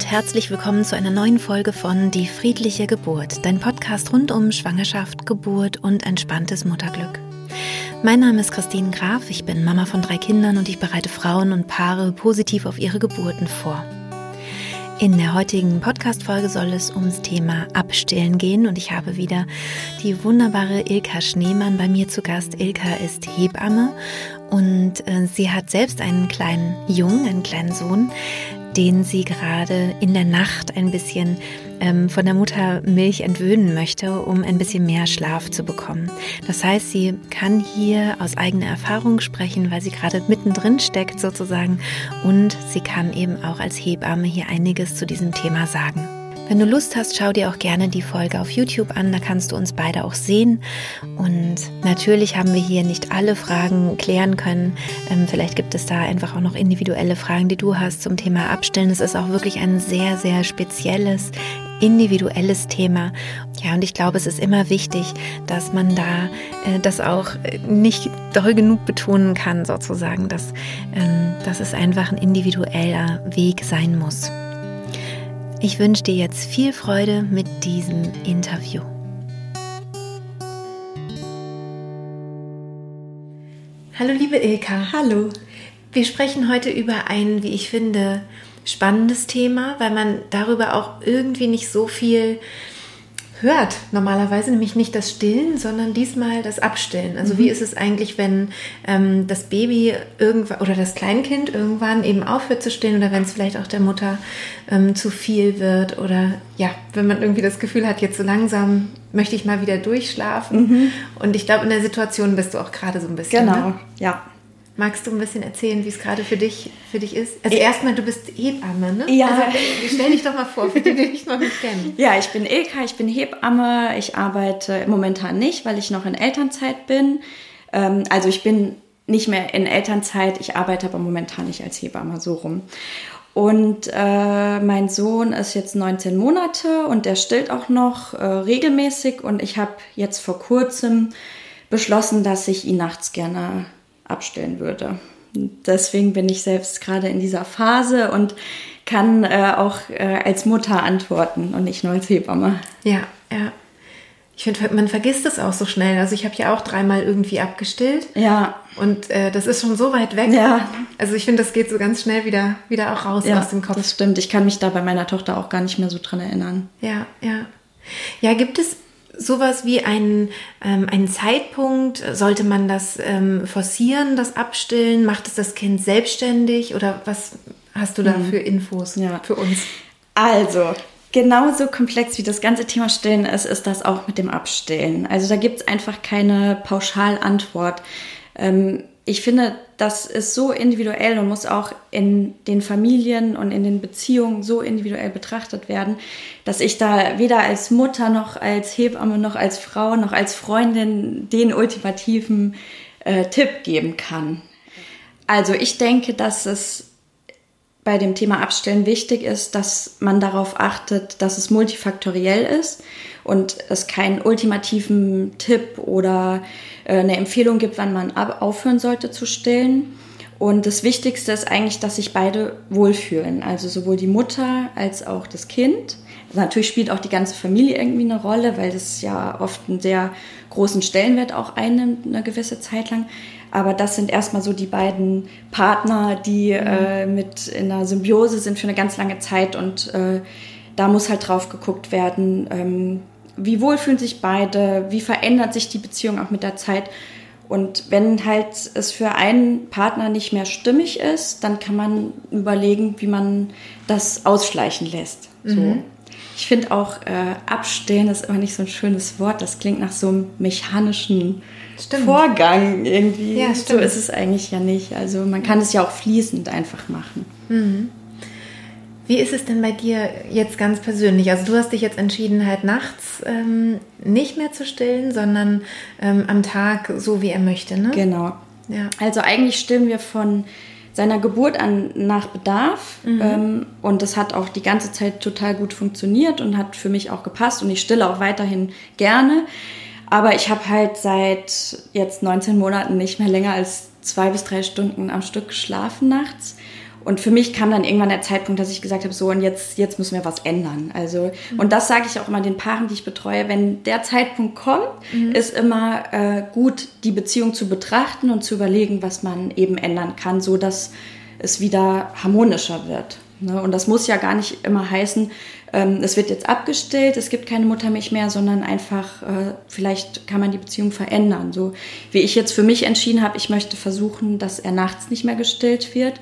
und herzlich willkommen zu einer neuen Folge von Die friedliche Geburt, dein Podcast rund um Schwangerschaft, Geburt und entspanntes Mutterglück. Mein Name ist Christine Graf, ich bin Mama von drei Kindern und ich bereite Frauen und Paare positiv auf ihre Geburten vor. In der heutigen Podcast-Folge soll es ums Thema Abstillen gehen und ich habe wieder die wunderbare Ilka Schneemann bei mir zu Gast. Ilka ist Hebamme und äh, sie hat selbst einen kleinen Jungen, einen kleinen Sohn, den sie gerade in der Nacht ein bisschen ähm, von der Muttermilch entwöhnen möchte, um ein bisschen mehr Schlaf zu bekommen. Das heißt, sie kann hier aus eigener Erfahrung sprechen, weil sie gerade mittendrin steckt sozusagen und sie kann eben auch als Hebamme hier einiges zu diesem Thema sagen. Wenn du Lust hast, schau dir auch gerne die Folge auf YouTube an, da kannst du uns beide auch sehen. Und natürlich haben wir hier nicht alle Fragen klären können. Ähm, vielleicht gibt es da einfach auch noch individuelle Fragen, die du hast zum Thema Abstillen. Es ist auch wirklich ein sehr, sehr spezielles, individuelles Thema. Ja, und ich glaube, es ist immer wichtig, dass man da äh, das auch nicht doll genug betonen kann, sozusagen, dass, ähm, dass es einfach ein individueller Weg sein muss. Ich wünsche dir jetzt viel Freude mit diesem Interview. Hallo liebe Ilka. Hallo. Wir sprechen heute über ein, wie ich finde, spannendes Thema, weil man darüber auch irgendwie nicht so viel hört normalerweise, nämlich nicht das Stillen, sondern diesmal das Abstillen. Also mhm. wie ist es eigentlich, wenn ähm, das Baby irgendwann oder das Kleinkind irgendwann eben aufhört zu stillen oder wenn es vielleicht auch der Mutter ähm, zu viel wird oder ja, wenn man irgendwie das Gefühl hat, jetzt so langsam möchte ich mal wieder durchschlafen. Mhm. Und ich glaube, in der Situation bist du auch gerade so ein bisschen. Genau, ne? ja. Magst du ein bisschen erzählen, wie es gerade für dich, für dich ist? Also erstmal, du bist Hebamme, ne? Ja. Also, stell dich doch mal vor, für die, die dich noch nicht kennen. Ja, ich bin Ilka, ich bin Hebamme. Ich arbeite momentan nicht, weil ich noch in Elternzeit bin. Ähm, also ich bin nicht mehr in Elternzeit, ich arbeite aber momentan nicht als Hebamme, so rum. Und äh, mein Sohn ist jetzt 19 Monate und der stillt auch noch äh, regelmäßig. Und ich habe jetzt vor kurzem beschlossen, dass ich ihn nachts gerne abstellen würde. Deswegen bin ich selbst gerade in dieser Phase und kann äh, auch äh, als Mutter antworten und nicht nur als Hebamme. Ja, ja. Ich finde, man vergisst es auch so schnell. Also ich habe ja auch dreimal irgendwie abgestillt. Ja. Und äh, das ist schon so weit weg. Ja. Also ich finde, das geht so ganz schnell wieder, wieder auch raus ja, aus dem Kopf. Das stimmt. Ich kann mich da bei meiner Tochter auch gar nicht mehr so dran erinnern. Ja, ja. Ja, gibt es sowas wie einen, ähm, einen Zeitpunkt? Sollte man das ähm, forcieren, das Abstillen? Macht es das Kind selbstständig? Oder was hast du da mhm. für Infos ja. für uns? Also, genauso komplex wie das ganze Thema Stillen ist, ist das auch mit dem Abstillen. Also da gibt es einfach keine Pauschalantwort. Ähm, ich finde, das ist so individuell und muss auch in den Familien und in den Beziehungen so individuell betrachtet werden, dass ich da weder als Mutter noch als Hebamme noch als Frau noch als Freundin den ultimativen äh, Tipp geben kann. Also ich denke, dass es bei dem Thema Abstellen wichtig ist, dass man darauf achtet, dass es multifaktoriell ist und es keinen ultimativen Tipp oder äh, eine Empfehlung gibt, wann man aufhören sollte zu stillen. Und das Wichtigste ist eigentlich, dass sich beide wohlfühlen, also sowohl die Mutter als auch das Kind. Also natürlich spielt auch die ganze Familie irgendwie eine Rolle, weil das ja oft einen sehr großen Stellenwert auch einnimmt, eine gewisse Zeit lang. Aber das sind erstmal so die beiden Partner, die mhm. äh, mit in einer Symbiose sind für eine ganz lange Zeit und äh, da muss halt drauf geguckt werden, ähm, wie wohl fühlen sich beide, wie verändert sich die Beziehung auch mit der Zeit. Und wenn halt es für einen Partner nicht mehr stimmig ist, dann kann man überlegen, wie man das ausschleichen lässt. Mhm. So. Ich finde auch, äh, abstellen ist immer nicht so ein schönes Wort. Das klingt nach so einem mechanischen stimmt. Vorgang irgendwie. Ja, so ist es eigentlich ja nicht. Also man kann es ja auch fließend einfach machen. Mhm. Wie ist es denn bei dir jetzt ganz persönlich? Also du hast dich jetzt entschieden, halt nachts ähm, nicht mehr zu stillen, sondern ähm, am Tag so, wie er möchte, ne? Genau. Ja. Also eigentlich stillen wir von seiner Geburt an nach Bedarf mhm. ähm, und das hat auch die ganze Zeit total gut funktioniert und hat für mich auch gepasst und ich stille auch weiterhin gerne. Aber ich habe halt seit jetzt 19 Monaten nicht mehr länger als zwei bis drei Stunden am Stück geschlafen nachts. Und für mich kam dann irgendwann der Zeitpunkt, dass ich gesagt habe, so und jetzt, jetzt müssen wir was ändern. Also, mhm. und das sage ich auch immer den Paaren, die ich betreue, wenn der Zeitpunkt kommt, mhm. ist immer äh, gut, die Beziehung zu betrachten und zu überlegen, was man eben ändern kann, so dass es wieder harmonischer wird. Ne? Und das muss ja gar nicht immer heißen, ähm, es wird jetzt abgestellt, es gibt keine Muttermilch mehr, sondern einfach, äh, vielleicht kann man die Beziehung verändern. So wie ich jetzt für mich entschieden habe, ich möchte versuchen, dass er nachts nicht mehr gestillt wird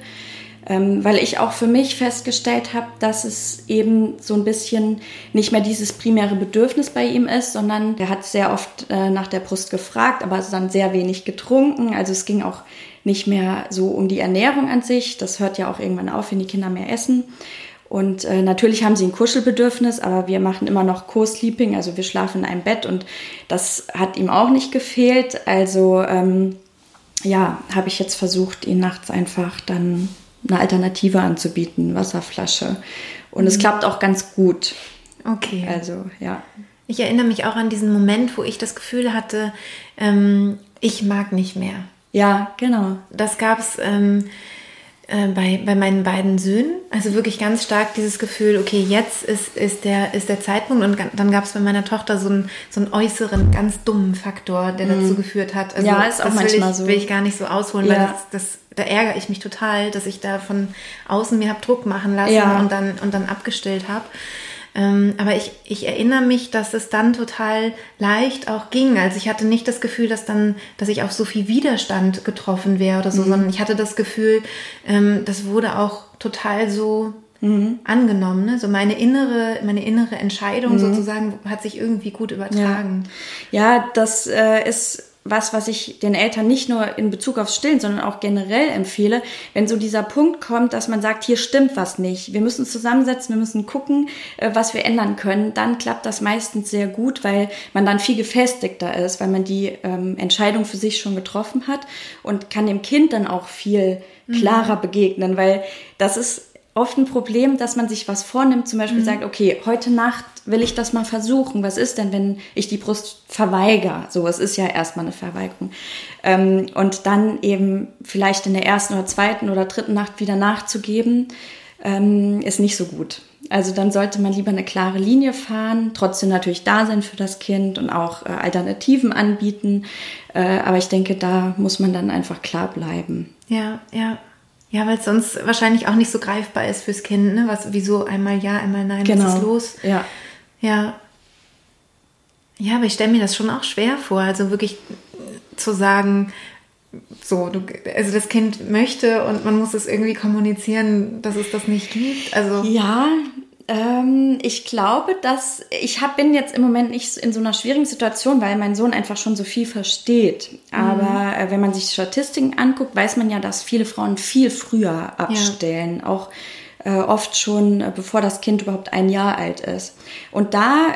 ähm, weil ich auch für mich festgestellt habe, dass es eben so ein bisschen nicht mehr dieses primäre Bedürfnis bei ihm ist, sondern er hat sehr oft äh, nach der Brust gefragt, aber dann sehr wenig getrunken. Also es ging auch nicht mehr so um die Ernährung an sich. Das hört ja auch irgendwann auf, wenn die Kinder mehr essen. Und äh, natürlich haben sie ein Kuschelbedürfnis, aber wir machen immer noch Co-Sleeping, also wir schlafen in einem Bett und das hat ihm auch nicht gefehlt. Also ähm, ja, habe ich jetzt versucht, ihn nachts einfach dann eine Alternative anzubieten, Wasserflasche. Und mhm. es klappt auch ganz gut. Okay. Also, ja. Ich erinnere mich auch an diesen Moment, wo ich das Gefühl hatte, ähm, ich mag nicht mehr. Ja, genau. Das gab es ähm, äh, bei, bei meinen beiden Söhnen. Also wirklich ganz stark dieses Gefühl, okay, jetzt ist, ist, der, ist der Zeitpunkt. Und dann gab es bei meiner Tochter so einen, so einen äußeren, ganz dummen Faktor, der mhm. dazu geführt hat. Also ja, ist auch manchmal ich, so. will ich gar nicht so ausholen, ja. weil das, das da ärgere ich mich total, dass ich da von außen mir habe Druck machen lassen ja. und dann und dann abgestellt habe. Ähm, aber ich, ich erinnere mich, dass es dann total leicht auch ging. Also ich hatte nicht das Gefühl, dass dann, dass ich auf so viel Widerstand getroffen wäre oder so, mhm. sondern ich hatte das Gefühl, ähm, das wurde auch total so Mhm. angenommen. Ne? So meine innere, meine innere Entscheidung mhm. sozusagen hat sich irgendwie gut übertragen. Ja, ja das äh, ist was, was ich den Eltern nicht nur in Bezug aufs Stillen, sondern auch generell empfehle, wenn so dieser Punkt kommt, dass man sagt, hier stimmt was nicht, wir müssen zusammensetzen, wir müssen gucken, äh, was wir ändern können, dann klappt das meistens sehr gut, weil man dann viel gefestigter ist, weil man die ähm, Entscheidung für sich schon getroffen hat und kann dem Kind dann auch viel mhm. klarer mhm. begegnen, weil das ist oft ein Problem, dass man sich was vornimmt, zum Beispiel mhm. sagt, okay, heute Nacht will ich das mal versuchen. Was ist denn, wenn ich die Brust verweigere? So, es ist ja erstmal eine Verweigerung. Ähm, und dann eben vielleicht in der ersten oder zweiten oder dritten Nacht wieder nachzugeben, ähm, ist nicht so gut. Also dann sollte man lieber eine klare Linie fahren, trotzdem natürlich da sein für das Kind und auch äh, Alternativen anbieten. Äh, aber ich denke, da muss man dann einfach klar bleiben. Ja, ja. Ja, weil es sonst wahrscheinlich auch nicht so greifbar ist fürs Kind, ne? Was, wieso einmal ja, einmal nein, genau. was ist los? Ja. Ja. Ja, aber ich stelle mir das schon auch schwer vor, also wirklich zu sagen, so, du, also das Kind möchte und man muss es irgendwie kommunizieren, dass es das nicht gibt. Also ja, ähm, ich glaube, dass ich hab, bin jetzt im Moment nicht in so einer schwierigen Situation, weil mein Sohn einfach schon so viel versteht. Aber mhm. äh, wenn man sich Statistiken anguckt, weiß man ja, dass viele Frauen viel früher abstellen, ja. auch äh, oft schon äh, bevor das Kind überhaupt ein Jahr alt ist. Und da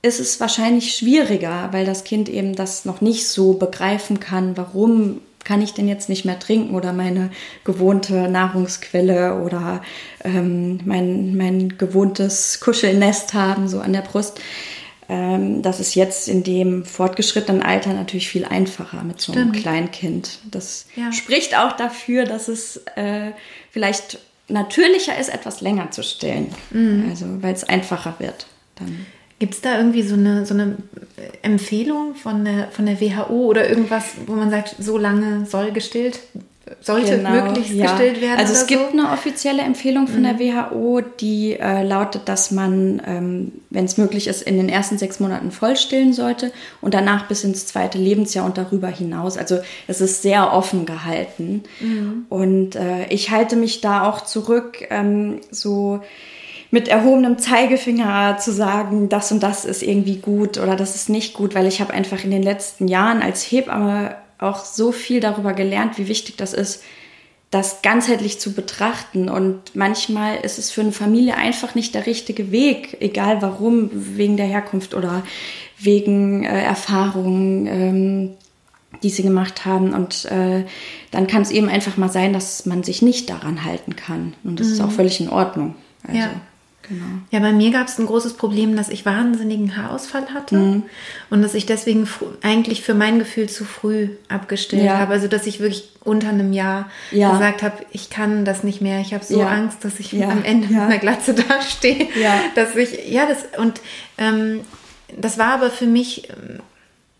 ist es wahrscheinlich schwieriger, weil das Kind eben das noch nicht so begreifen kann, warum kann ich denn jetzt nicht mehr trinken oder meine gewohnte Nahrungsquelle oder ähm, mein, mein gewohntes Kuschelnest haben, so an der Brust. Ähm, das ist jetzt in dem fortgeschrittenen Alter natürlich viel einfacher mit so einem Stimmt. Kleinkind. Das ja. spricht auch dafür, dass es äh, vielleicht natürlicher ist, etwas länger zu stillen. Mhm. Also weil es einfacher wird. Dann. Gibt es da irgendwie so eine, so eine Empfehlung von der, von der WHO oder irgendwas, wo man sagt, so lange soll gestillt, sollte genau, möglichst ja. gestillt werden? Also es gibt so? eine offizielle Empfehlung von mhm. der WHO, die äh, lautet, dass man, ähm, wenn es möglich ist, in den ersten sechs Monaten voll stillen sollte und danach bis ins zweite Lebensjahr und darüber hinaus. Also es ist sehr offen gehalten. Mhm. Und äh, ich halte mich da auch zurück, ähm, so mit erhobenem Zeigefinger zu sagen, das und das ist irgendwie gut oder das ist nicht gut, weil ich habe einfach in den letzten Jahren als Hebamme auch so viel darüber gelernt, wie wichtig das ist, das ganzheitlich zu betrachten. Und manchmal ist es für eine Familie einfach nicht der richtige Weg, egal warum, wegen der Herkunft oder wegen äh, Erfahrungen, ähm, die sie gemacht haben. Und äh, dann kann es eben einfach mal sein, dass man sich nicht daran halten kann. Und das mhm. ist auch völlig in Ordnung. Also. Ja. Genau. Ja, bei mir gab es ein großes Problem, dass ich wahnsinnigen Haarausfall hatte mhm. und dass ich deswegen eigentlich für mein Gefühl zu früh abgestellt ja. habe. Also dass ich wirklich unter einem Jahr ja. gesagt habe, ich kann das nicht mehr. Ich habe so ja. Angst, dass ich am Ende mit einer Glatze dastehe. Ja. Dass ich, ja, das und ähm, das war aber für mich ähm,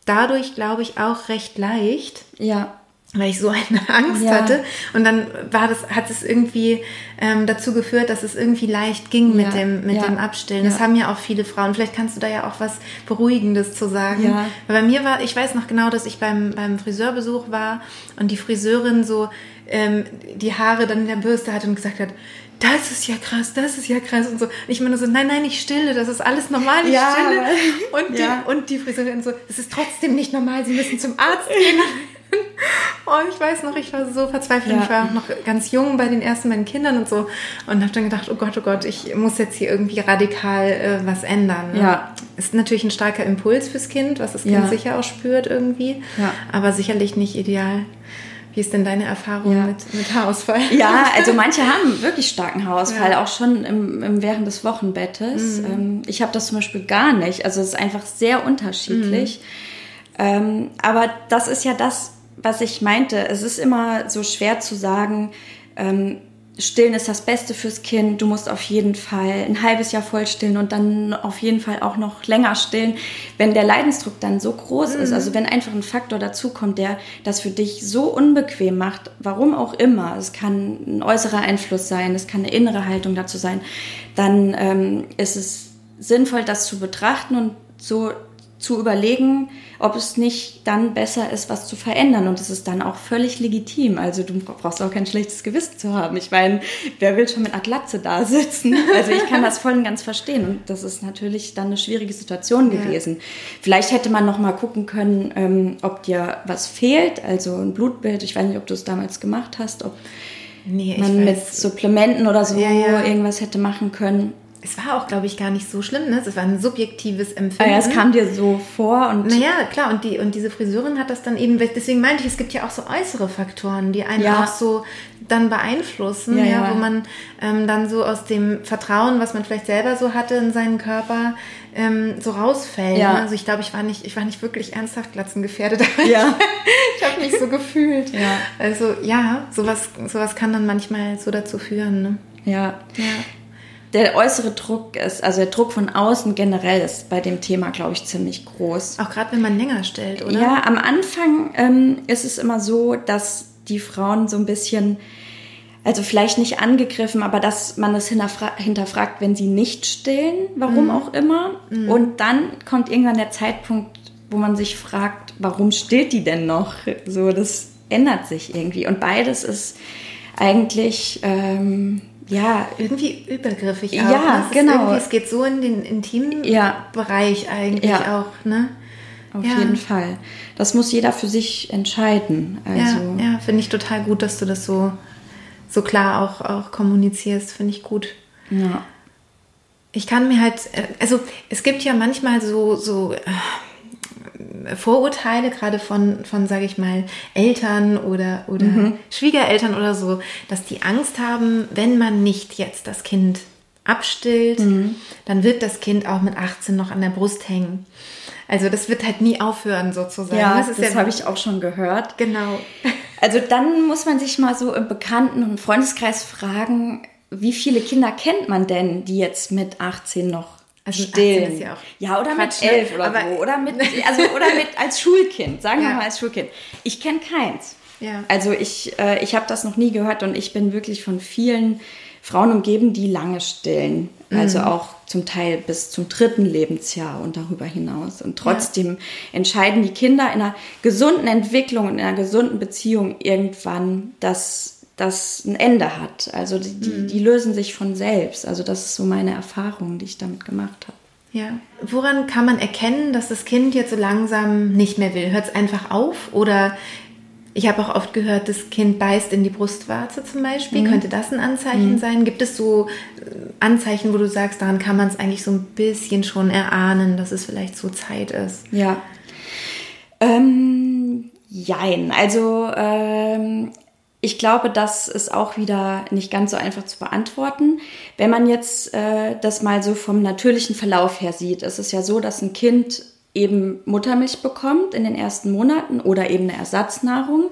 dadurch, glaube ich, auch recht leicht. Ja weil ich so eine Angst ja. hatte. Und dann war das, hat es irgendwie ähm, dazu geführt, dass es irgendwie leicht ging ja. mit dem, mit ja. dem Abstillen. Das haben ja auch viele Frauen. Vielleicht kannst du da ja auch was Beruhigendes zu sagen. Ja. Weil bei mir war, ich weiß noch genau, dass ich beim, beim Friseurbesuch war und die Friseurin so ähm, die Haare dann in der Bürste hatte und gesagt hat, das ist ja krass, das ist ja krass und so. Und ich meine so, nein, nein, ich stille, das ist alles normal, ich ja, stille. Und, ja. die, und die Friseurin so, das ist trotzdem nicht normal, Sie müssen zum Arzt gehen. Und ich weiß noch, ich war so verzweifelt. Ja. Ich war noch ganz jung bei den ersten beiden Kindern und so und habe dann gedacht, oh Gott, oh Gott, ich muss jetzt hier irgendwie radikal äh, was ändern. Ne? Ja. Ist natürlich ein starker Impuls fürs Kind, was das Kind ja. sicher auch spürt irgendwie, ja. aber sicherlich nicht ideal. Wie ist denn deine Erfahrung ja. mit, mit Haarausfall? Ja, also manche haben wirklich starken Haarausfall, ja. auch schon im, im, während des Wochenbettes. Mhm. Ähm, ich habe das zum Beispiel gar nicht. Also es ist einfach sehr unterschiedlich. Mhm. Ähm, aber das ist ja das, was ich meinte. Es ist immer so schwer zu sagen, ähm, Stillen ist das Beste fürs Kind. Du musst auf jeden Fall ein halbes Jahr voll stillen und dann auf jeden Fall auch noch länger stillen, wenn der Leidensdruck dann so groß mhm. ist. Also wenn einfach ein Faktor dazukommt, der das für dich so unbequem macht, warum auch immer. Es kann ein äußerer Einfluss sein, es kann eine innere Haltung dazu sein. Dann ähm, ist es sinnvoll, das zu betrachten und so zu überlegen, ob es nicht dann besser ist, was zu verändern. Und es ist dann auch völlig legitim. Also du brauchst auch kein schlechtes Gewissen zu haben. Ich meine, wer will schon mit einer Glatze da sitzen? Also ich kann das voll und ganz verstehen. Und das ist natürlich dann eine schwierige Situation gewesen. Ja. Vielleicht hätte man noch mal gucken können, ähm, ob dir was fehlt. Also ein Blutbild. Ich weiß nicht, ob du es damals gemacht hast, ob nee, man mit Supplementen oder so ja, ja. irgendwas hätte machen können es war auch, glaube ich, gar nicht so schlimm. Ne? Es war ein subjektives Empfinden. Ja, es kam dir so vor und. Naja, klar, und, die, und diese Friseurin hat das dann eben, deswegen meinte ich, es gibt ja auch so äußere Faktoren, die einen ja. auch so dann beeinflussen, ja, ja, wo man ähm, dann so aus dem Vertrauen, was man vielleicht selber so hatte in seinen Körper, ähm, so rausfällt. Ja. Ne? Also ich glaube, ich war nicht, ich war nicht wirklich ernsthaft glatzengefährdet. Ja. ich habe mich so gefühlt. Ja. Also ja, sowas, sowas kann dann manchmal so dazu führen. Ne? Ja. ja der äußere Druck ist, also der Druck von außen generell ist bei dem Thema, glaube ich, ziemlich groß. Auch gerade wenn man länger stellt, oder? Ja, am Anfang ähm, ist es immer so, dass die Frauen so ein bisschen, also vielleicht nicht angegriffen, aber dass man das hinterfragt, wenn sie nicht stillen, warum mhm. auch immer. Mhm. Und dann kommt irgendwann der Zeitpunkt, wo man sich fragt, warum stillt die denn noch? So, das ändert sich irgendwie. Und beides ist eigentlich. Ähm, ja, irgendwie übergriffig auch. Ja, ne? genau. Es geht so in den intimen ja. Bereich eigentlich ja. auch, ne? Auf ja. jeden Fall. Das muss jeder für sich entscheiden. Also ja, ja finde ich total gut, dass du das so, so klar auch, auch kommunizierst. Finde ich gut. Ja. Ich kann mir halt, äh, also es gibt ja manchmal so, so äh, Vorurteile, gerade von, von sage ich mal, Eltern oder, oder mhm. Schwiegereltern oder so, dass die Angst haben, wenn man nicht jetzt das Kind abstillt, mhm. dann wird das Kind auch mit 18 noch an der Brust hängen. Also das wird halt nie aufhören sozusagen. Ja, das, das ja habe ich auch schon gehört. Genau. Also dann muss man sich mal so im Bekannten- und Freundeskreis fragen, wie viele Kinder kennt man denn, die jetzt mit 18 noch also stillen. Ja, ja, oder Quatsch, mit elf oder so. Oder mit, also, oder mit als Schulkind, sagen wir mal als Schulkind. Ich kenne keins. Ja. Also ich, äh, ich habe das noch nie gehört und ich bin wirklich von vielen Frauen umgeben, die lange stillen. Mhm. Also auch zum Teil bis zum dritten Lebensjahr und darüber hinaus. Und trotzdem ja. entscheiden die Kinder in einer gesunden Entwicklung und in einer gesunden Beziehung irgendwann, dass das ein Ende hat. Also die, die, mhm. die, lösen sich von selbst. Also das ist so meine Erfahrung, die ich damit gemacht habe. Ja. Woran kann man erkennen, dass das Kind jetzt so langsam nicht mehr will? Hört es einfach auf? Oder ich habe auch oft gehört, das Kind beißt in die Brustwarze zum Beispiel. Mhm. Könnte das ein Anzeichen mhm. sein? Gibt es so äh, Anzeichen, wo du sagst, daran kann man es eigentlich so ein bisschen schon erahnen, dass es vielleicht so Zeit ist? Ja. Ähm, jein. Also ähm, ich glaube, das ist auch wieder nicht ganz so einfach zu beantworten. Wenn man jetzt äh, das mal so vom natürlichen Verlauf her sieht, ist es ja so, dass ein Kind eben Muttermilch bekommt in den ersten Monaten oder eben eine Ersatznahrung.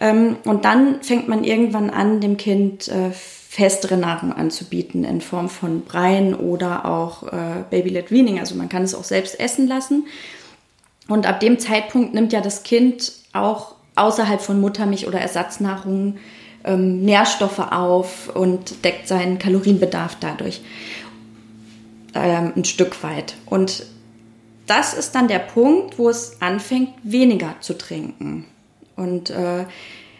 Ähm, und dann fängt man irgendwann an, dem Kind äh, festere Nahrung anzubieten in Form von Breien oder auch äh, Baby-led Weaning. Also man kann es auch selbst essen lassen. Und ab dem Zeitpunkt nimmt ja das Kind auch außerhalb von Muttermilch oder Ersatznahrung ähm, Nährstoffe auf und deckt seinen Kalorienbedarf dadurch ähm, ein Stück weit. Und das ist dann der Punkt, wo es anfängt, weniger zu trinken. Und äh,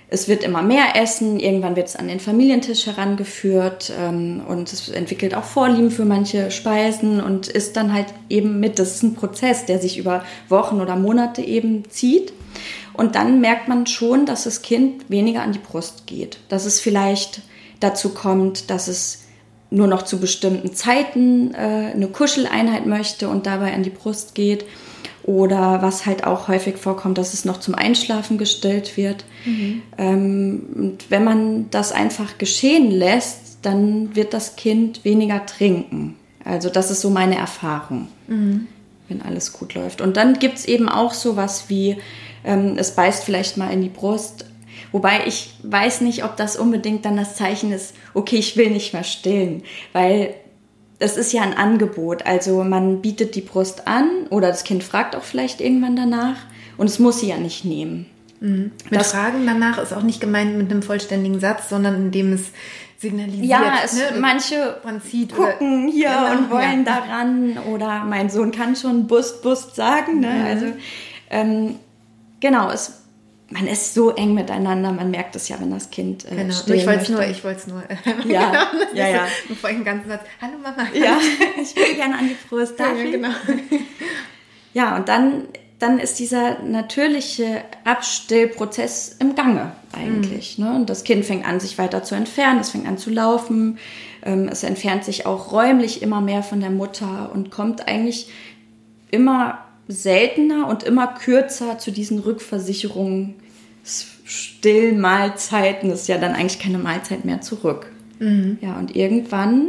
es wird immer mehr Essen, irgendwann wird es an den Familientisch herangeführt ähm, und es entwickelt auch Vorlieben für manche Speisen und ist dann halt eben mit, das ist ein Prozess, der sich über Wochen oder Monate eben zieht. Und dann merkt man schon, dass das Kind weniger an die Brust geht. Dass es vielleicht dazu kommt, dass es nur noch zu bestimmten Zeiten äh, eine Kuscheleinheit möchte und dabei an die Brust geht. Oder was halt auch häufig vorkommt, dass es noch zum Einschlafen gestillt wird. Mhm. Ähm, und wenn man das einfach geschehen lässt, dann wird das Kind weniger trinken. Also das ist so meine Erfahrung, mhm. wenn alles gut läuft. Und dann gibt es eben auch so was wie ähm, es beißt vielleicht mal in die Brust. Wobei ich weiß nicht, ob das unbedingt dann das Zeichen ist, okay, ich will nicht mehr stillen, weil das ist ja ein Angebot. Also man bietet die Brust an oder das Kind fragt auch vielleicht irgendwann danach und es muss sie ja nicht nehmen. Mhm. Mit das, Fragen danach ist auch nicht gemeint mit einem vollständigen Satz, sondern indem es signalisiert. Ja, es, ne? manche gucken oder, hier genau, und wollen ja. daran oder mein Sohn kann schon Bust, Bust sagen. Ne? Mhm. Also ähm, Genau, es, man ist so eng miteinander, man merkt es ja, wenn das Kind äh, genau. Ich wollte es nur, ich wollte es nur. ja, genau, ja, ja. Bevor ich den ganzen Satz, hallo Mama. Ja, ich will gerne an die Brust, ja, genau. Ja, und dann, dann ist dieser natürliche Abstillprozess im Gange eigentlich. Mhm. Ne? Und das Kind fängt an, sich weiter zu entfernen, es fängt an zu laufen, ähm, es entfernt sich auch räumlich immer mehr von der Mutter und kommt eigentlich immer seltener und immer kürzer zu diesen Rückversicherungen, Stillmahlzeiten, ist ja dann eigentlich keine Mahlzeit mehr zurück. Mhm. Ja, und irgendwann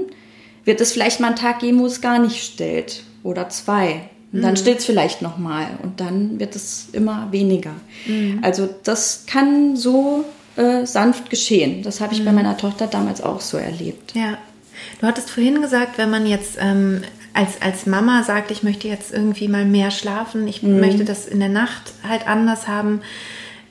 wird es vielleicht mal einen Tag geben, wo es gar nicht stillt oder zwei. Und dann mhm. stillt es vielleicht nochmal und dann wird es immer weniger. Mhm. Also das kann so äh, sanft geschehen. Das habe ich bei mhm. meiner Tochter damals auch so erlebt. Ja. Du hattest vorhin gesagt, wenn man jetzt ähm, als, als Mama sagt, ich möchte jetzt irgendwie mal mehr schlafen, ich mhm. möchte das in der Nacht halt anders haben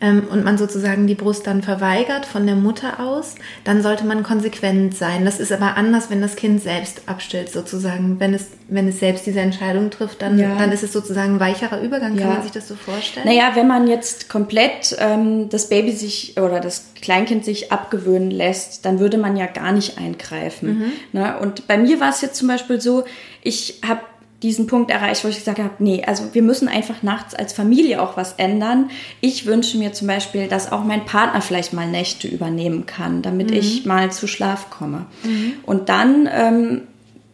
ähm, und man sozusagen die Brust dann verweigert von der Mutter aus, dann sollte man konsequent sein. Das ist aber anders, wenn das Kind selbst abstillt sozusagen. Wenn es, wenn es selbst diese Entscheidung trifft, dann, ja. dann ist es sozusagen ein weicherer Übergang. Ja. Kann man sich das so vorstellen? Naja, wenn man jetzt komplett ähm, das Baby sich oder das Kleinkind sich abgewöhnen lässt, dann würde man ja gar nicht eingreifen. Mhm. Ne? Und bei mir war es jetzt zum Beispiel so, ich habe diesen Punkt erreicht, wo ich gesagt habe, nee, also wir müssen einfach nachts als Familie auch was ändern. Ich wünsche mir zum Beispiel, dass auch mein Partner vielleicht mal Nächte übernehmen kann, damit mhm. ich mal zu Schlaf komme. Mhm. Und dann ähm,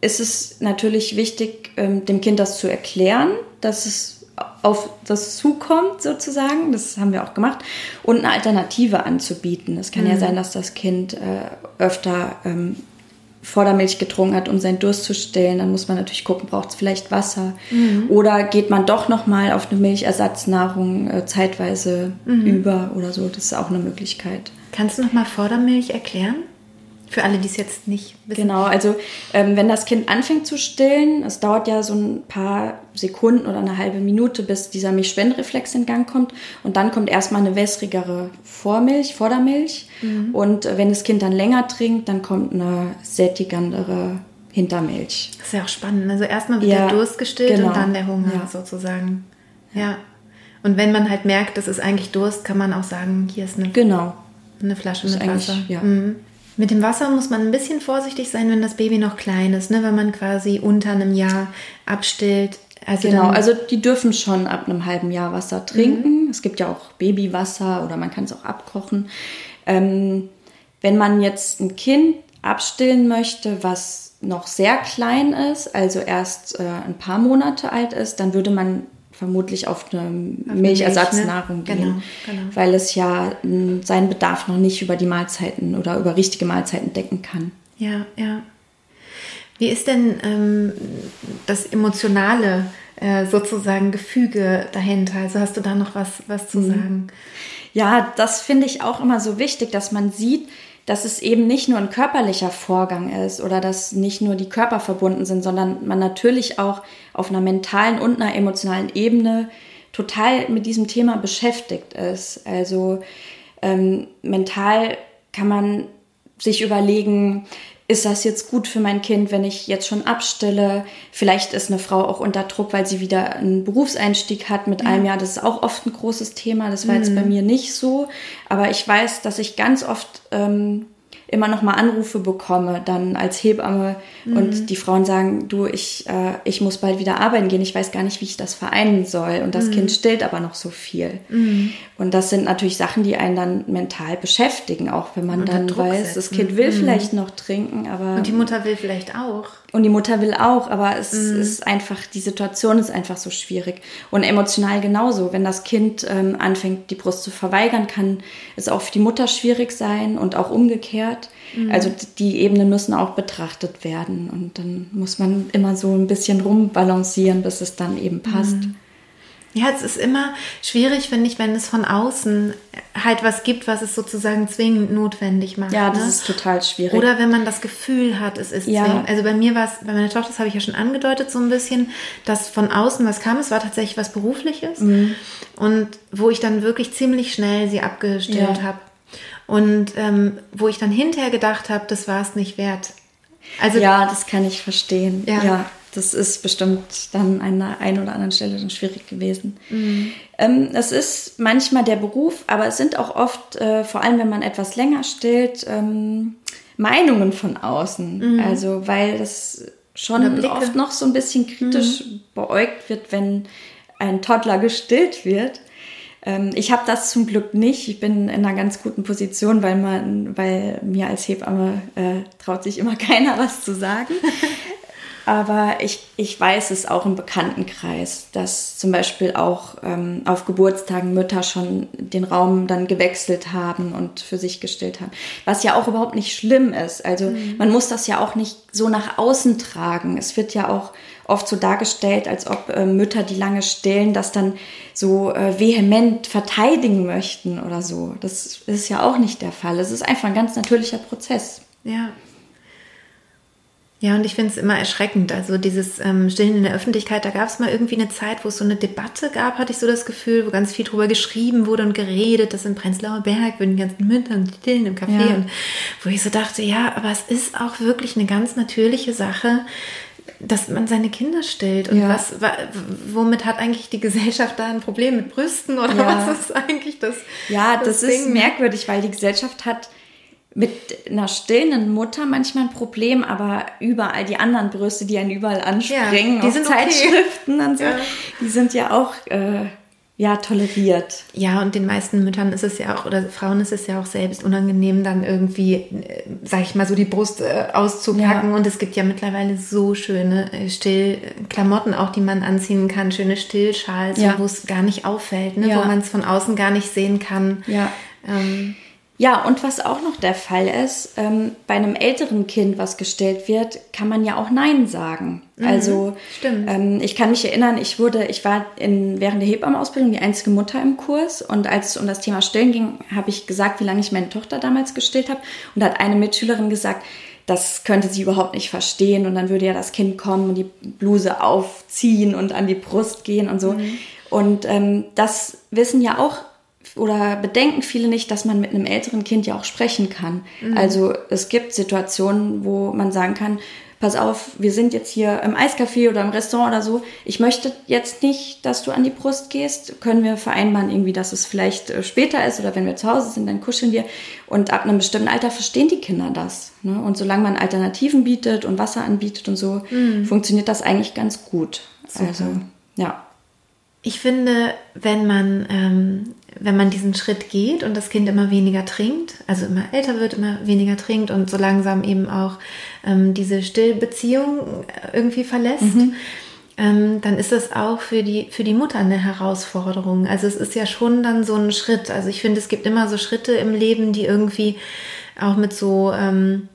ist es natürlich wichtig, ähm, dem Kind das zu erklären, dass es auf das zukommt sozusagen, das haben wir auch gemacht, und eine Alternative anzubieten. Es kann mhm. ja sein, dass das Kind äh, öfter ähm, Vordermilch getrunken hat, um seinen Durst zu stillen, dann muss man natürlich gucken, braucht es vielleicht Wasser mhm. oder geht man doch noch mal auf eine Milchersatznahrung äh, zeitweise mhm. über oder so. Das ist auch eine Möglichkeit. Kannst du noch mal Vordermilch erklären? Für alle, die es jetzt nicht wissen. Genau, also ähm, wenn das Kind anfängt zu stillen, es dauert ja so ein paar Sekunden oder eine halbe Minute, bis dieser Milchspendereflex in Gang kommt. Und dann kommt erstmal eine wässrigere Vormilch, Vordermilch. Mhm. Und wenn das Kind dann länger trinkt, dann kommt eine sättigandere Hintermilch. Das ist ja auch spannend. Also erstmal wird ja, der Durst gestillt genau. und dann der Hunger ja. sozusagen. Ja. Und wenn man halt merkt, das ist eigentlich Durst, kann man auch sagen, hier ist eine, genau. eine Flasche mit Wasser. Ja. Mhm. Mit dem Wasser muss man ein bisschen vorsichtig sein, wenn das Baby noch klein ist, ne? wenn man quasi unter einem Jahr abstillt. Also genau, also die dürfen schon ab einem halben Jahr Wasser trinken. Mhm. Es gibt ja auch Babywasser oder man kann es auch abkochen. Ähm, wenn man jetzt ein Kind abstillen möchte, was noch sehr klein ist, also erst äh, ein paar Monate alt ist, dann würde man vermutlich auf eine auf Milchersatznahrung Milch, ne? gehen, genau, genau. weil es ja seinen Bedarf noch nicht über die Mahlzeiten oder über richtige Mahlzeiten decken kann. Ja, ja. Wie ist denn ähm, das emotionale äh, sozusagen Gefüge dahinter? Also hast du da noch was, was zu mhm. sagen? Ja, das finde ich auch immer so wichtig, dass man sieht, dass es eben nicht nur ein körperlicher Vorgang ist oder dass nicht nur die Körper verbunden sind, sondern man natürlich auch auf einer mentalen und einer emotionalen Ebene total mit diesem Thema beschäftigt ist. Also ähm, mental kann man sich überlegen, ist das jetzt gut für mein Kind, wenn ich jetzt schon abstille? Vielleicht ist eine Frau auch unter Druck, weil sie wieder einen Berufseinstieg hat mit ja. einem Jahr. Das ist auch oft ein großes Thema. Das war mhm. jetzt bei mir nicht so. Aber ich weiß, dass ich ganz oft ähm, immer noch mal Anrufe bekomme, dann als Hebamme mhm. und die Frauen sagen, du, ich, äh, ich muss bald wieder arbeiten gehen, ich weiß gar nicht, wie ich das vereinen soll und das mhm. Kind stillt aber noch so viel. Mhm. Und das sind natürlich Sachen, die einen dann mental beschäftigen, auch wenn man dann Druck weiß, setzen. das Kind will mhm. vielleicht noch trinken, aber... Und die Mutter will vielleicht auch. Und die Mutter will auch, aber es mhm. ist einfach, die Situation ist einfach so schwierig. Und emotional genauso. Wenn das Kind ähm, anfängt, die Brust zu verweigern, kann es auch für die Mutter schwierig sein und auch umgekehrt. Mhm. Also die Ebenen müssen auch betrachtet werden. Und dann muss man immer so ein bisschen rumbalancieren, bis es dann eben passt. Ja, es ist immer schwierig, finde ich, wenn es von außen halt was gibt, was es sozusagen zwingend notwendig macht. Ja, das ne? ist total schwierig. Oder wenn man das Gefühl hat, es ist ja. zwingend. Also bei mir war es, bei meiner Tochter, das habe ich ja schon angedeutet so ein bisschen, dass von außen was kam. Es war tatsächlich was Berufliches. Mhm. Und wo ich dann wirklich ziemlich schnell sie abgestillt ja. habe. Und ähm, wo ich dann hinterher gedacht habe, das war es nicht wert. Also, ja, das kann ich verstehen. ja. ja das ist bestimmt dann an einer einen oder anderen Stelle dann schwierig gewesen. Mhm. Ähm, es ist manchmal der Beruf, aber es sind auch oft, äh, vor allem wenn man etwas länger stillt, ähm, Meinungen von außen. Mhm. Also weil das schon oft noch so ein bisschen kritisch mhm. beäugt wird, wenn ein Toddler gestillt wird. Ähm, ich habe das zum Glück nicht. Ich bin in einer ganz guten Position, weil man, weil mir als Hebamme äh, traut sich immer keiner was zu sagen. Aber ich, ich weiß es auch im Bekanntenkreis, dass zum Beispiel auch ähm, auf Geburtstagen Mütter schon den Raum dann gewechselt haben und für sich gestillt haben. Was ja auch überhaupt nicht schlimm ist. Also mhm. man muss das ja auch nicht so nach außen tragen. Es wird ja auch oft so dargestellt, als ob äh, Mütter, die lange stillen, das dann so äh, vehement verteidigen möchten oder so. Das ist ja auch nicht der Fall. Es ist einfach ein ganz natürlicher Prozess. Ja, ja, und ich finde es immer erschreckend. Also dieses ähm, Stillen in der Öffentlichkeit, da gab es mal irgendwie eine Zeit, wo es so eine Debatte gab, hatte ich so das Gefühl, wo ganz viel drüber geschrieben wurde und geredet, dass in Prenzlauer Berg würden die ganzen Müttern stillen im Café. Ja. Und wo ich so dachte, ja, aber es ist auch wirklich eine ganz natürliche Sache, dass man seine Kinder stillt. Und ja. was, womit hat eigentlich die Gesellschaft da ein Problem mit Brüsten oder ja. was ist eigentlich das? Ja, das, das ist merkwürdig, weil die Gesellschaft hat mit einer stillenden Mutter manchmal ein Problem, aber überall die anderen Brüste, die einen überall anspringen, ja, die sind Zeitschriften okay. und so, ja. die sind ja auch äh, ja toleriert. Ja, und den meisten Müttern ist es ja auch, oder Frauen ist es ja auch selbst unangenehm, dann irgendwie, äh, sag ich mal, so die Brust äh, auszupacken. Ja. Und es gibt ja mittlerweile so schöne äh, Stillklamotten auch, die man anziehen kann, schöne Stillschals, ja. wo es gar nicht auffällt, ne? wo man es von außen gar nicht sehen kann. Ja. Ähm, ja, und was auch noch der Fall ist, ähm, bei einem älteren Kind, was gestellt wird, kann man ja auch Nein sagen. Mhm, also ähm, ich kann mich erinnern, ich wurde, ich war in, während der Hebammenausbildung die einzige Mutter im Kurs und als es um das Thema Stillen ging, habe ich gesagt, wie lange ich meine Tochter damals gestillt habe. Und da hat eine Mitschülerin gesagt, das könnte sie überhaupt nicht verstehen und dann würde ja das Kind kommen und die Bluse aufziehen und an die Brust gehen und so. Mhm. Und ähm, das wissen ja auch oder bedenken viele nicht, dass man mit einem älteren Kind ja auch sprechen kann. Mhm. Also es gibt Situationen, wo man sagen kann, pass auf, wir sind jetzt hier im Eiscafé oder im Restaurant oder so. Ich möchte jetzt nicht, dass du an die Brust gehst. Können wir vereinbaren irgendwie, dass es vielleicht äh, später ist oder wenn wir zu Hause sind, dann kuscheln wir. Und ab einem bestimmten Alter verstehen die Kinder das. Ne? Und solange man Alternativen bietet und Wasser anbietet und so, mhm. funktioniert das eigentlich ganz gut. Super. Also, ja. Ich finde, wenn man ähm, wenn man diesen Schritt geht und das Kind immer weniger trinkt, also immer älter wird, immer weniger trinkt und so langsam eben auch ähm, diese Stillbeziehung irgendwie verlässt, mhm. ähm, dann ist das auch für die, für die Mutter eine Herausforderung. Also es ist ja schon dann so ein Schritt. Also ich finde, es gibt immer so Schritte im Leben, die irgendwie auch mit so ähm,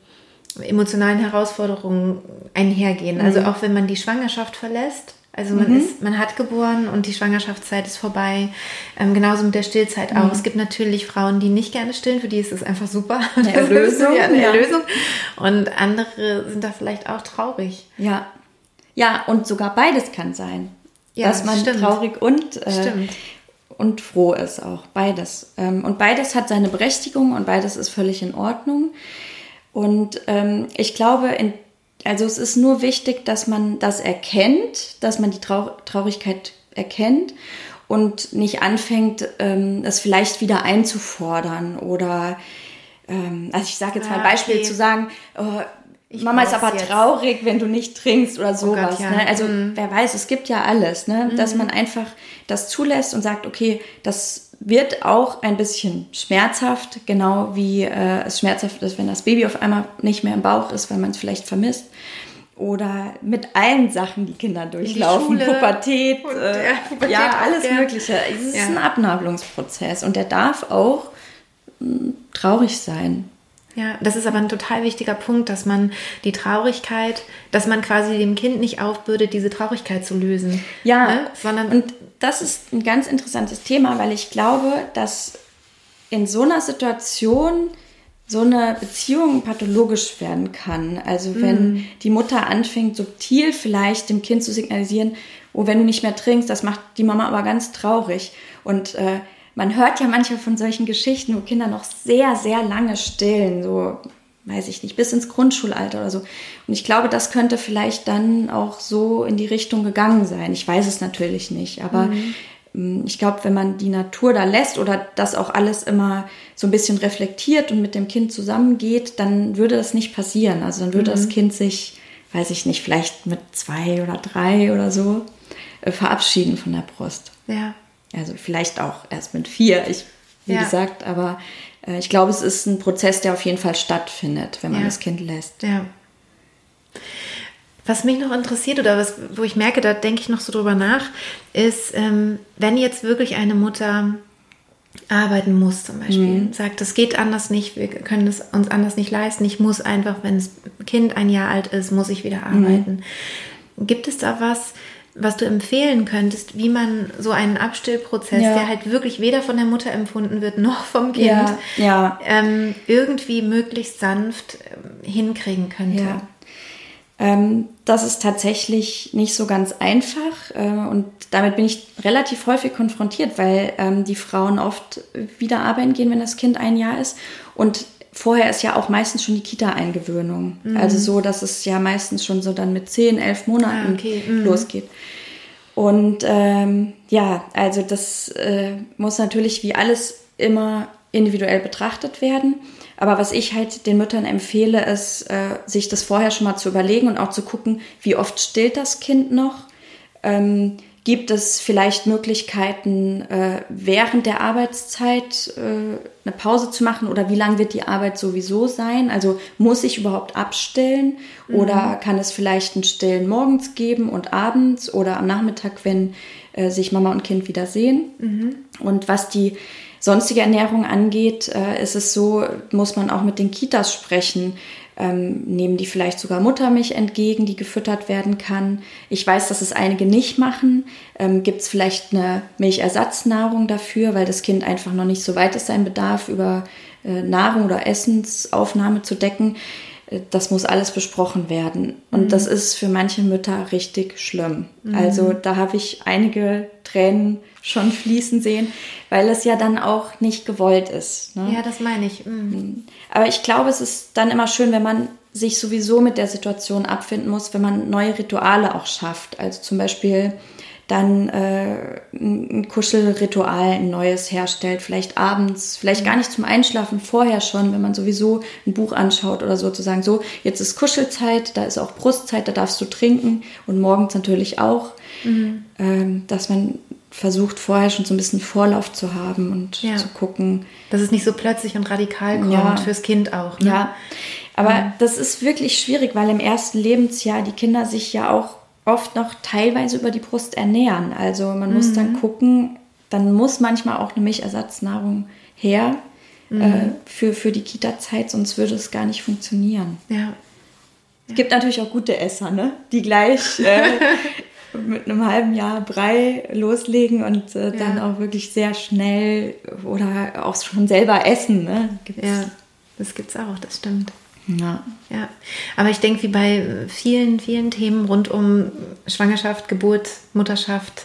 emotionalen Herausforderungen einhergehen. Also mhm. auch wenn man die Schwangerschaft verlässt, also man mhm. ist, man hat geboren und die Schwangerschaftszeit ist vorbei. Ähm, genauso mit der Stillzeit auch. Mhm. Es gibt natürlich Frauen, die nicht gerne stillen, für die ist es einfach super. Eine Erlösung. ja, eine ja. Erlösung. Und andere sind da vielleicht auch traurig. Ja. Ja, und sogar beides kann sein. Ja, dass man stimmt. traurig und, äh, und froh ist auch. Beides. Ähm, und beides hat seine Berechtigung und beides ist völlig in Ordnung. Und ähm, ich glaube, in also es ist nur wichtig, dass man das erkennt, dass man die Trau Traurigkeit erkennt und nicht anfängt, ähm, es vielleicht wieder einzufordern oder ähm, also ich sage jetzt mal ein ah, Beispiel okay. zu sagen, oh, Mama ist aber jetzt. traurig, wenn du nicht trinkst oder sowas. Oh Gott, ja. ne? Also mhm. wer weiß, es gibt ja alles, ne? Mhm. dass man einfach das zulässt und sagt, okay, das wird auch ein bisschen schmerzhaft, genau wie äh, es schmerzhaft ist, wenn das Baby auf einmal nicht mehr im Bauch ist, weil man es vielleicht vermisst. Oder mit allen Sachen, die Kinder durchlaufen, die Pubertät, und, äh, ja, Pubertät, ja, alles ja. Mögliche. Es ist ja. ein Abnabelungsprozess und der darf auch mh, hm, traurig sein. Ja, das ist aber ein total wichtiger Punkt, dass man die Traurigkeit, dass man quasi dem Kind nicht aufbürdet, diese Traurigkeit zu lösen. Ja, ne? sondern und das ist ein ganz interessantes Thema, weil ich glaube, dass in so einer Situation so eine Beziehung pathologisch werden kann. Also wenn mm. die Mutter anfängt, subtil vielleicht dem Kind zu signalisieren, oh, wenn du nicht mehr trinkst, das macht die Mama aber ganz traurig. Und äh, man hört ja manchmal von solchen Geschichten, wo Kinder noch sehr, sehr lange stillen, so weiß ich nicht, bis ins Grundschulalter oder so. Und ich glaube, das könnte vielleicht dann auch so in die Richtung gegangen sein. Ich weiß es natürlich nicht, aber mhm. Mm, ich glaube, wenn man die Natur da lässt oder das auch alles immer so ein bisschen reflektiert und mit dem Kind zusammengeht, dann würde das nicht passieren. Also dann würde mhm. das Kind sich, weiß ich nicht, vielleicht mit zwei oder drei oder so äh, verabschieden von der Brust. Ja. Also vielleicht auch erst mit vier, ich, wie ja. gesagt, aber äh, ich glaube, es ist ein Prozess, der auf jeden Fall stattfindet, wenn man ja. das Kind lässt. Ja. Was mich noch interessiert oder was, wo ich merke, da denke ich noch so drüber nach, ist, ähm, wenn jetzt wirklich eine Mutter arbeiten muss zum Beispiel, mhm. sagt, es geht anders nicht, wir können es uns anders nicht leisten, ich muss einfach, wenn das Kind ein Jahr alt ist, muss ich wieder mhm. arbeiten. Mhm. Gibt es da was, was du empfehlen könntest, wie man so einen Abstillprozess, ja. der halt wirklich weder von der Mutter empfunden wird noch vom Kind, ja, ja. Ähm, irgendwie möglichst sanft ähm, hinkriegen könnte? Ähm, das ist tatsächlich nicht so ganz einfach äh, und damit bin ich relativ häufig konfrontiert, weil ähm, die Frauen oft wieder arbeiten gehen, wenn das Kind ein Jahr ist und vorher ist ja auch meistens schon die Kita-Eingewöhnung. Mhm. Also so, dass es ja meistens schon so dann mit zehn, elf Monaten ah, okay. mhm. losgeht. Und ähm, ja, also das äh, muss natürlich wie alles immer individuell betrachtet werden. Aber was ich halt den Müttern empfehle, ist, äh, sich das vorher schon mal zu überlegen und auch zu gucken, wie oft stillt das Kind noch. Ähm, Gibt es vielleicht Möglichkeiten, äh, während der Arbeitszeit äh, eine Pause zu machen oder wie lang wird die Arbeit sowieso sein? Also muss ich überhaupt abstellen mhm. oder kann es vielleicht ein Stillen morgens geben und abends oder am Nachmittag, wenn äh, sich Mama und Kind wieder sehen? Mhm. Und was die sonstige Ernährung angeht, ist es so, muss man auch mit den Kitas sprechen ähm, nehmen die vielleicht sogar Muttermilch entgegen, die gefüttert werden kann. Ich weiß, dass es einige nicht machen. Ähm, Gibt es vielleicht eine Milchersatznahrung dafür, weil das Kind einfach noch nicht so weit ist, seinen Bedarf über äh, Nahrung oder Essensaufnahme zu decken. Das muss alles besprochen werden. Und mhm. das ist für manche Mütter richtig schlimm. Mhm. Also da habe ich einige Tränen schon fließen sehen, weil es ja dann auch nicht gewollt ist. Ne? Ja, das meine ich. Mhm. mhm. Aber ich glaube, es ist dann immer schön, wenn man sich sowieso mit der Situation abfinden muss, wenn man neue Rituale auch schafft. Also zum Beispiel dann äh, ein Kuschelritual, ein neues herstellt, vielleicht abends, vielleicht gar nicht zum Einschlafen, vorher schon, wenn man sowieso ein Buch anschaut oder so, zu sagen, so, jetzt ist Kuschelzeit, da ist auch Brustzeit, da darfst du trinken und morgens natürlich auch, mhm. ähm, dass man versucht vorher schon so ein bisschen Vorlauf zu haben und ja. zu gucken. Dass es nicht so plötzlich und radikal kommt, ja. fürs Kind auch. Ne? Ja, aber mhm. das ist wirklich schwierig, weil im ersten Lebensjahr die Kinder sich ja auch oft noch teilweise über die Brust ernähren. Also man mhm. muss dann gucken, dann muss manchmal auch eine Milchersatznahrung her mhm. äh, für, für die Kita-Zeit, sonst würde es gar nicht funktionieren. Ja. Es gibt natürlich auch gute Esser, ne? die gleich äh, mit einem halben Jahr Brei loslegen und äh, dann ja. auch wirklich sehr schnell oder auch schon selber essen. Ne? Gibt's. Ja, das gibt es auch, das stimmt. Ja. ja. Aber ich denke, wie bei vielen, vielen Themen rund um Schwangerschaft, Geburt, Mutterschaft,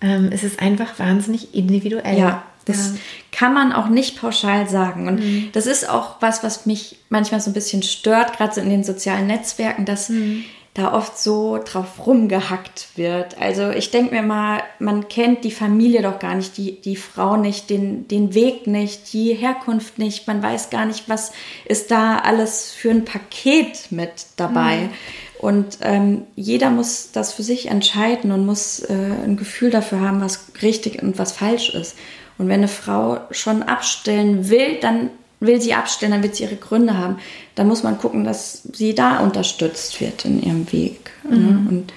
ähm, ist es einfach wahnsinnig individuell. Ja. Das ja. kann man auch nicht pauschal sagen. Und mhm. das ist auch was, was mich manchmal so ein bisschen stört, gerade so in den sozialen Netzwerken, dass mhm da oft so drauf rumgehackt wird. Also ich denke mir mal, man kennt die Familie doch gar nicht, die, die Frau nicht, den, den Weg nicht, die Herkunft nicht. Man weiß gar nicht, was ist da alles für ein Paket mit dabei. Mhm. Und ähm, jeder muss das für sich entscheiden und muss äh, ein Gefühl dafür haben, was richtig und was falsch ist. Und wenn eine Frau schon abstellen will, dann will sie abstellen, dann wird sie ihre Gründe haben. Dann muss man gucken, dass sie da unterstützt wird in ihrem Weg. Ne? Mhm. Und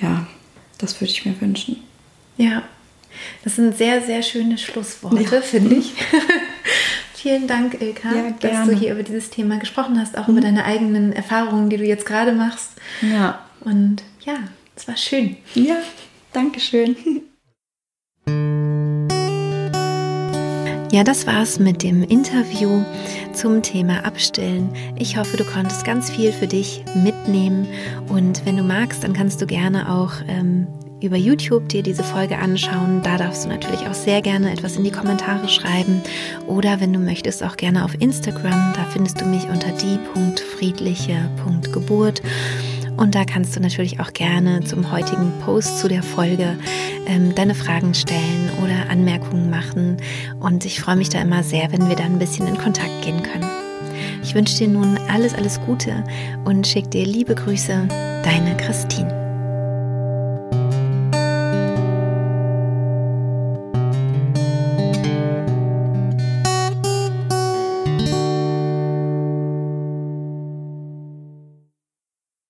ja, das würde ich mir wünschen. Ja, das sind sehr, sehr schöne Schlussworte, ja. finde ich. Vielen Dank, Ilka, ja, dass du hier über dieses Thema gesprochen hast, auch mhm. über deine eigenen Erfahrungen, die du jetzt gerade machst. Ja. Und ja, es war schön. Ja, danke schön. Ja, das war's mit dem Interview zum Thema Abstillen. Ich hoffe, du konntest ganz viel für dich mitnehmen und wenn du magst, dann kannst du gerne auch ähm, über YouTube dir diese Folge anschauen. Da darfst du natürlich auch sehr gerne etwas in die Kommentare schreiben oder wenn du möchtest auch gerne auf Instagram. Da findest du mich unter die.friedliche.geburt. Und da kannst du natürlich auch gerne zum heutigen Post zu der Folge ähm, deine Fragen stellen oder Anmerkungen machen. Und ich freue mich da immer sehr, wenn wir da ein bisschen in Kontakt gehen können. Ich wünsche dir nun alles, alles Gute und schicke dir liebe Grüße, deine Christine.